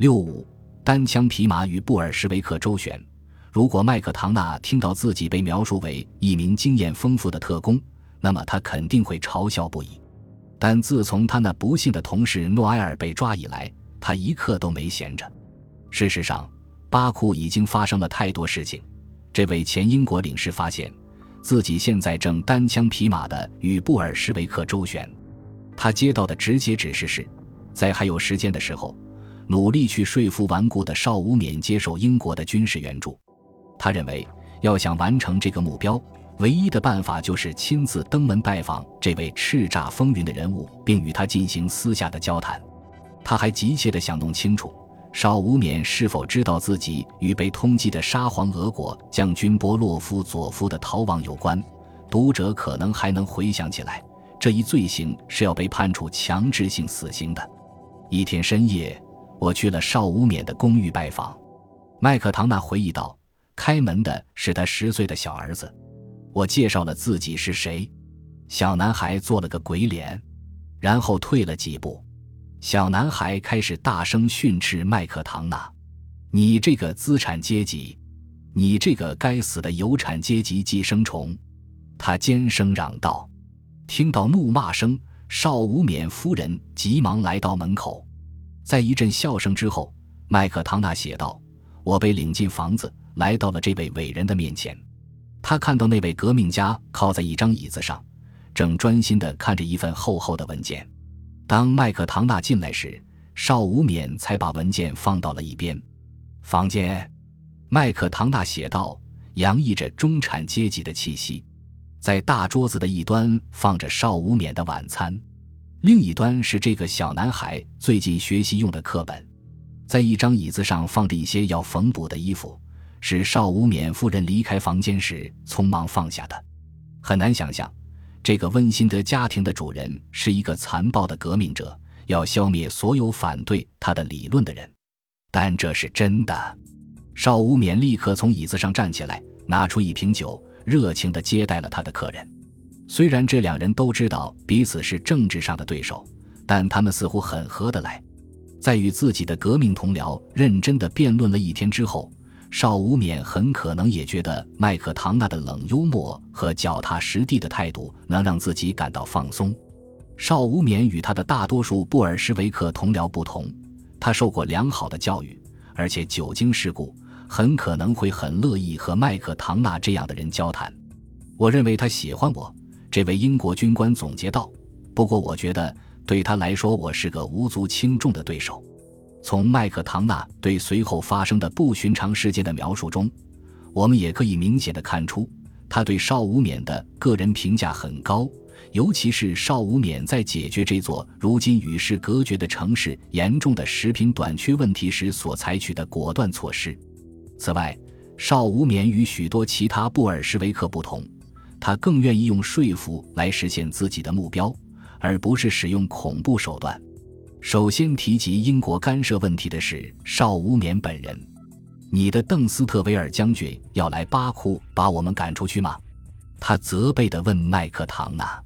六五单枪匹马与布尔什维克周旋。如果麦克唐纳听到自己被描述为一名经验丰富的特工，那么他肯定会嘲笑不已。但自从他那不幸的同事诺埃尔被抓以来，他一刻都没闲着。事实上，巴库已经发生了太多事情。这位前英国领事发现自己现在正单枪匹马的与布尔什维克周旋。他接到的直接指示是，在还有时间的时候，努力去说服顽固的邵武冕接受英国的军事援助。他认为，要想完成这个目标，唯一的办法就是亲自登门拜访这位叱咤风云的人物，并与他进行私下的交谈。他还急切地想弄清楚，邵武冕是否知道自己与被通缉的沙皇俄国将军波洛夫佐夫的逃亡有关。读者可能还能回想起来。这一罪行是要被判处强制性死刑的。一天深夜，我去了邵无冕的公寓拜访。麦克唐纳回忆道：“开门的是他十岁的小儿子。”我介绍了自己是谁。小男孩做了个鬼脸，然后退了几步。小男孩开始大声训斥麦克唐纳：“你这个资产阶级，你这个该死的有产阶级寄生虫！”他尖声嚷道。听到怒骂声，邵无冕夫人急忙来到门口。在一阵笑声之后，麦克唐纳写道：“我被领进房子，来到了这位伟人的面前。他看到那位革命家靠在一张椅子上，正专心地看着一份厚厚的文件。当麦克唐纳进来时，邵无冕才把文件放到了一边。房间，麦克唐纳写道，洋溢着中产阶级的气息。”在大桌子的一端放着邵无冕的晚餐，另一端是这个小男孩最近学习用的课本。在一张椅子上放着一些要缝补的衣服，是邵无冕夫人离开房间时匆忙放下的。很难想象，这个温馨的家庭的主人是一个残暴的革命者，要消灭所有反对他的理论的人。但这是真的。邵无冕立刻从椅子上站起来，拿出一瓶酒。热情地接待了他的客人。虽然这两人都知道彼此是政治上的对手，但他们似乎很合得来。在与自己的革命同僚认真地辩论了一天之后，邵无冕很可能也觉得麦克唐纳的冷幽默和脚踏实地的态度能让自己感到放松。邵无冕与他的大多数布尔什维克同僚不同，他受过良好的教育，而且久经世故。很可能会很乐意和麦克唐纳这样的人交谈。我认为他喜欢我。这位英国军官总结道。不过，我觉得对他来说，我是个无足轻重的对手。从麦克唐纳对随后发生的不寻常事件的描述中，我们也可以明显的看出，他对邵无冕的个人评价很高，尤其是邵无冕在解决这座如今与世隔绝的城市严重的食品短缺问题时所采取的果断措施。此外，邵无冕与许多其他布尔什维克不同，他更愿意用说服来实现自己的目标，而不是使用恐怖手段。首先提及英国干涉问题的是邵无冕本人。你的邓斯特维尔将军要来巴库把我们赶出去吗？他责备地问麦克唐纳。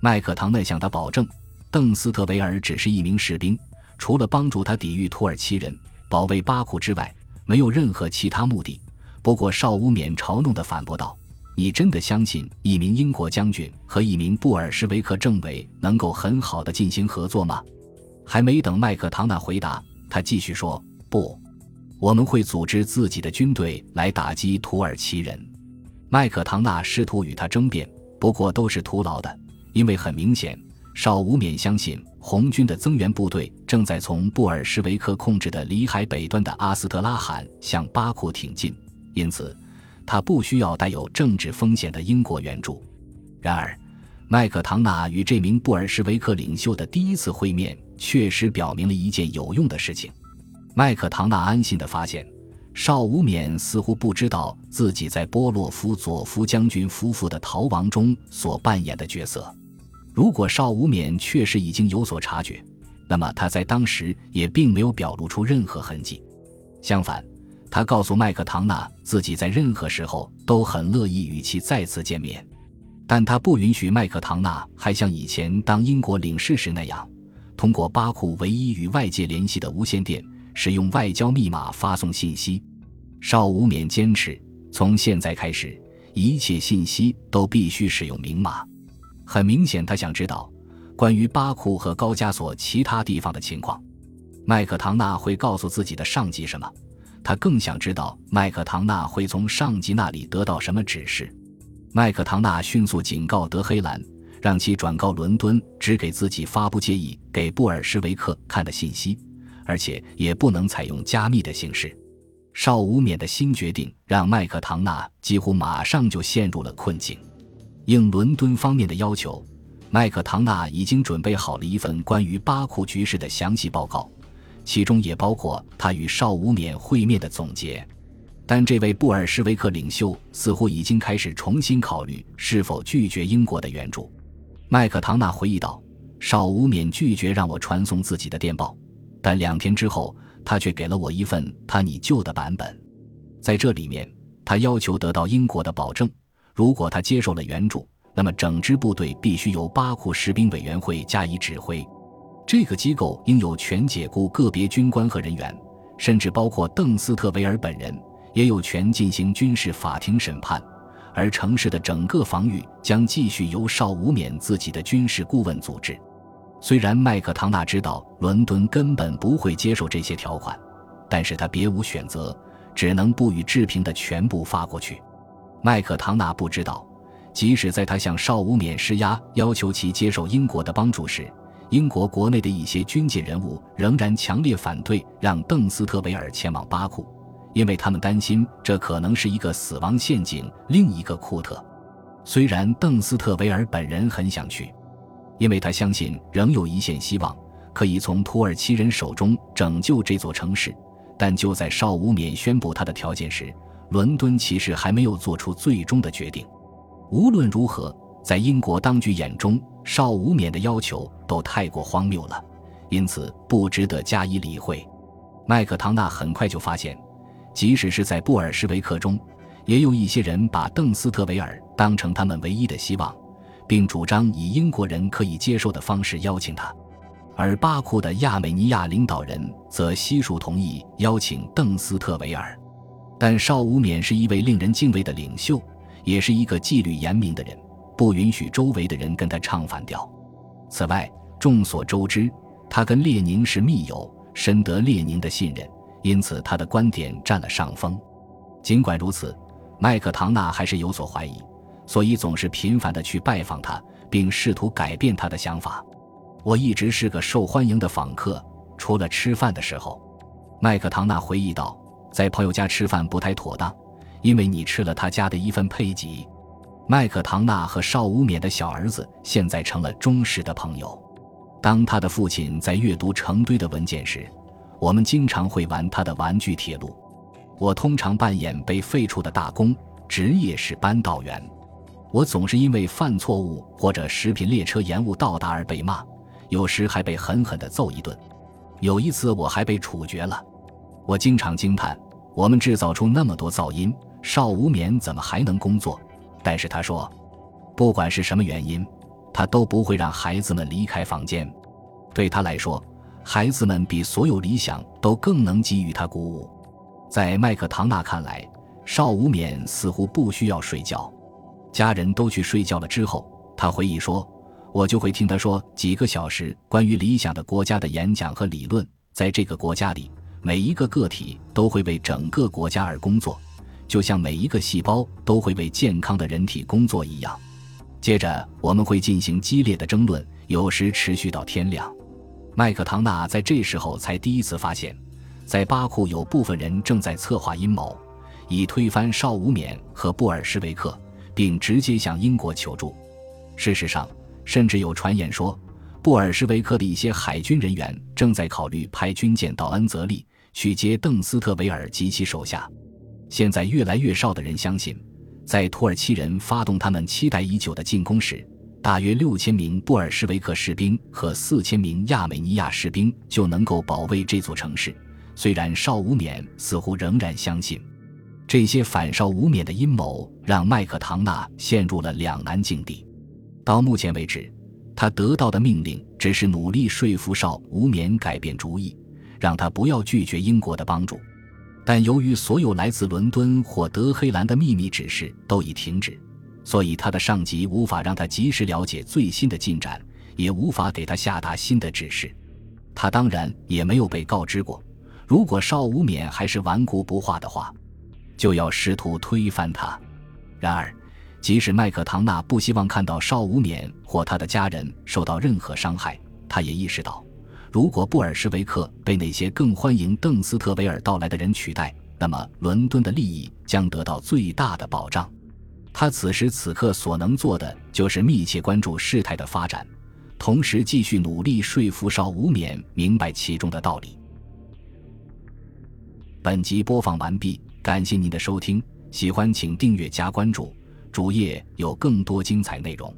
麦克唐纳向他保证，邓斯特维尔只是一名士兵，除了帮助他抵御土耳其人、保卫巴库之外。没有任何其他目的。不过，邵无冕嘲弄地反驳道：“你真的相信一名英国将军和一名布尔什维克政委能够很好的进行合作吗？”还没等麦克唐纳回答，他继续说：“不，我们会组织自己的军队来打击土耳其人。”麦克唐纳试图与他争辩，不过都是徒劳的，因为很明显，少无冕相信。红军的增援部队正在从布尔什维克控制的里海北端的阿斯特拉罕向巴库挺进，因此他不需要带有政治风险的英国援助。然而，麦克唐纳与这名布尔什维克领袖的第一次会面确实表明了一件有用的事情。麦克唐纳安心地发现，邵无冕似乎不知道自己在波洛夫佐夫将军夫妇的逃亡中所扮演的角色。如果邵无冕确实已经有所察觉，那么他在当时也并没有表露出任何痕迹。相反，他告诉麦克唐纳自己在任何时候都很乐意与其再次见面，但他不允许麦克唐纳还像以前当英国领事时那样，通过巴库唯一与外界联系的无线电，使用外交密码发送信息。邵武冕坚持，从现在开始，一切信息都必须使用明码。很明显，他想知道关于巴库和高加索其他地方的情况。麦克唐纳会告诉自己的上级什么？他更想知道麦克唐纳会从上级那里得到什么指示。麦克唐纳迅速警告德黑兰，让其转告伦敦，只给自己发布介意给布尔什维克看的信息，而且也不能采用加密的形式。邵无冕的新决定让麦克唐纳几乎马上就陷入了困境。应伦敦方面的要求，麦克唐纳已经准备好了一份关于巴库局势的详细报告，其中也包括他与邵武冕会面的总结。但这位布尔什维克领袖似乎已经开始重新考虑是否拒绝英国的援助。麦克唐纳回忆道：“邵武冕拒绝让我传送自己的电报，但两天之后。”他却给了我一份他拟旧的版本，在这里面，他要求得到英国的保证：如果他接受了援助，那么整支部队必须由巴库士兵委员会加以指挥。这个机构应有权解雇个别军官和人员，甚至包括邓斯特维尔本人，也有权进行军事法庭审判。而城市的整个防御将继续由邵武冕自己的军事顾问组织。虽然麦克唐纳知道伦敦根本不会接受这些条款，但是他别无选择，只能不予置评的全部发过去。麦克唐纳不知道，即使在他向邵武冕施压，要求其接受英国的帮助时，英国国内的一些军界人物仍然强烈反对让邓斯特维尔前往巴库，因为他们担心这可能是一个死亡陷阱。另一个库特，虽然邓斯特维尔本人很想去。因为他相信仍有一线希望，可以从土耳其人手中拯救这座城市，但就在邵无冕宣布他的条件时，伦敦其实还没有做出最终的决定。无论如何，在英国当局眼中，邵武冕的要求都太过荒谬了，因此不值得加以理会。麦克唐纳很快就发现，即使是在布尔什维克中，也有一些人把邓斯特维尔当成他们唯一的希望。并主张以英国人可以接受的方式邀请他，而巴库的亚美尼亚领导人则悉数同意邀请邓斯特维尔。但邵武冕是一位令人敬畏的领袖，也是一个纪律严明的人，不允许周围的人跟他唱反调。此外，众所周知，他跟列宁是密友，深得列宁的信任，因此他的观点占了上风。尽管如此，麦克唐纳还是有所怀疑。所以总是频繁地去拜访他，并试图改变他的想法。我一直是个受欢迎的访客，除了吃饭的时候。麦克唐纳回忆道：“在朋友家吃饭不太妥当，因为你吃了他家的一份配给。”麦克唐纳和邵武冕的小儿子现在成了忠实的朋友。当他的父亲在阅读成堆的文件时，我们经常会玩他的玩具铁路。我通常扮演被废除的大工，职业是扳道员。我总是因为犯错误或者食品列车延误到达而被骂，有时还被狠狠地揍一顿。有一次我还被处决了。我经常惊叹：我们制造出那么多噪音，邵无眠怎么还能工作？但是他说，不管是什么原因，他都不会让孩子们离开房间。对他来说，孩子们比所有理想都更能给予他鼓舞。在麦克唐纳看来，邵无眠似乎不需要睡觉。家人都去睡觉了之后，他回忆说：“我就会听他说几个小时关于理想的国家的演讲和理论。在这个国家里，每一个个体都会为整个国家而工作，就像每一个细胞都会为健康的人体工作一样。接着，我们会进行激烈的争论，有时持续到天亮。”麦克唐纳在这时候才第一次发现，在巴库有部分人正在策划阴谋，以推翻邵武冕和布尔什维克。并直接向英国求助。事实上，甚至有传言说，布尔什维克的一些海军人员正在考虑派军舰到恩泽利去接邓斯特维尔及其手下。现在，越来越少的人相信，在土耳其人发动他们期待已久的进攻时，大约六千名布尔什维克士兵和四千名亚美尼亚士兵就能够保卫这座城市。虽然邵无冕似乎仍然相信。这些反邵无冕的阴谋让麦克唐纳陷入了两难境地。到目前为止，他得到的命令只是努力说服邵无冕改变主意，让他不要拒绝英国的帮助。但由于所有来自伦敦或德黑兰的秘密指示都已停止，所以他的上级无法让他及时了解最新的进展，也无法给他下达新的指示。他当然也没有被告知过，如果邵无冕还是顽固不化的话，就要试图推翻他。然而，即使麦克唐纳不希望看到邵无冕或他的家人受到任何伤害，他也意识到。如果布尔什维克被那些更欢迎邓斯特维尔到来的人取代，那么伦敦的利益将得到最大的保障。他此时此刻所能做的就是密切关注事态的发展，同时继续努力说服邵无冕明白其中的道理。本集播放完毕，感谢您的收听，喜欢请订阅加关注，主页有更多精彩内容。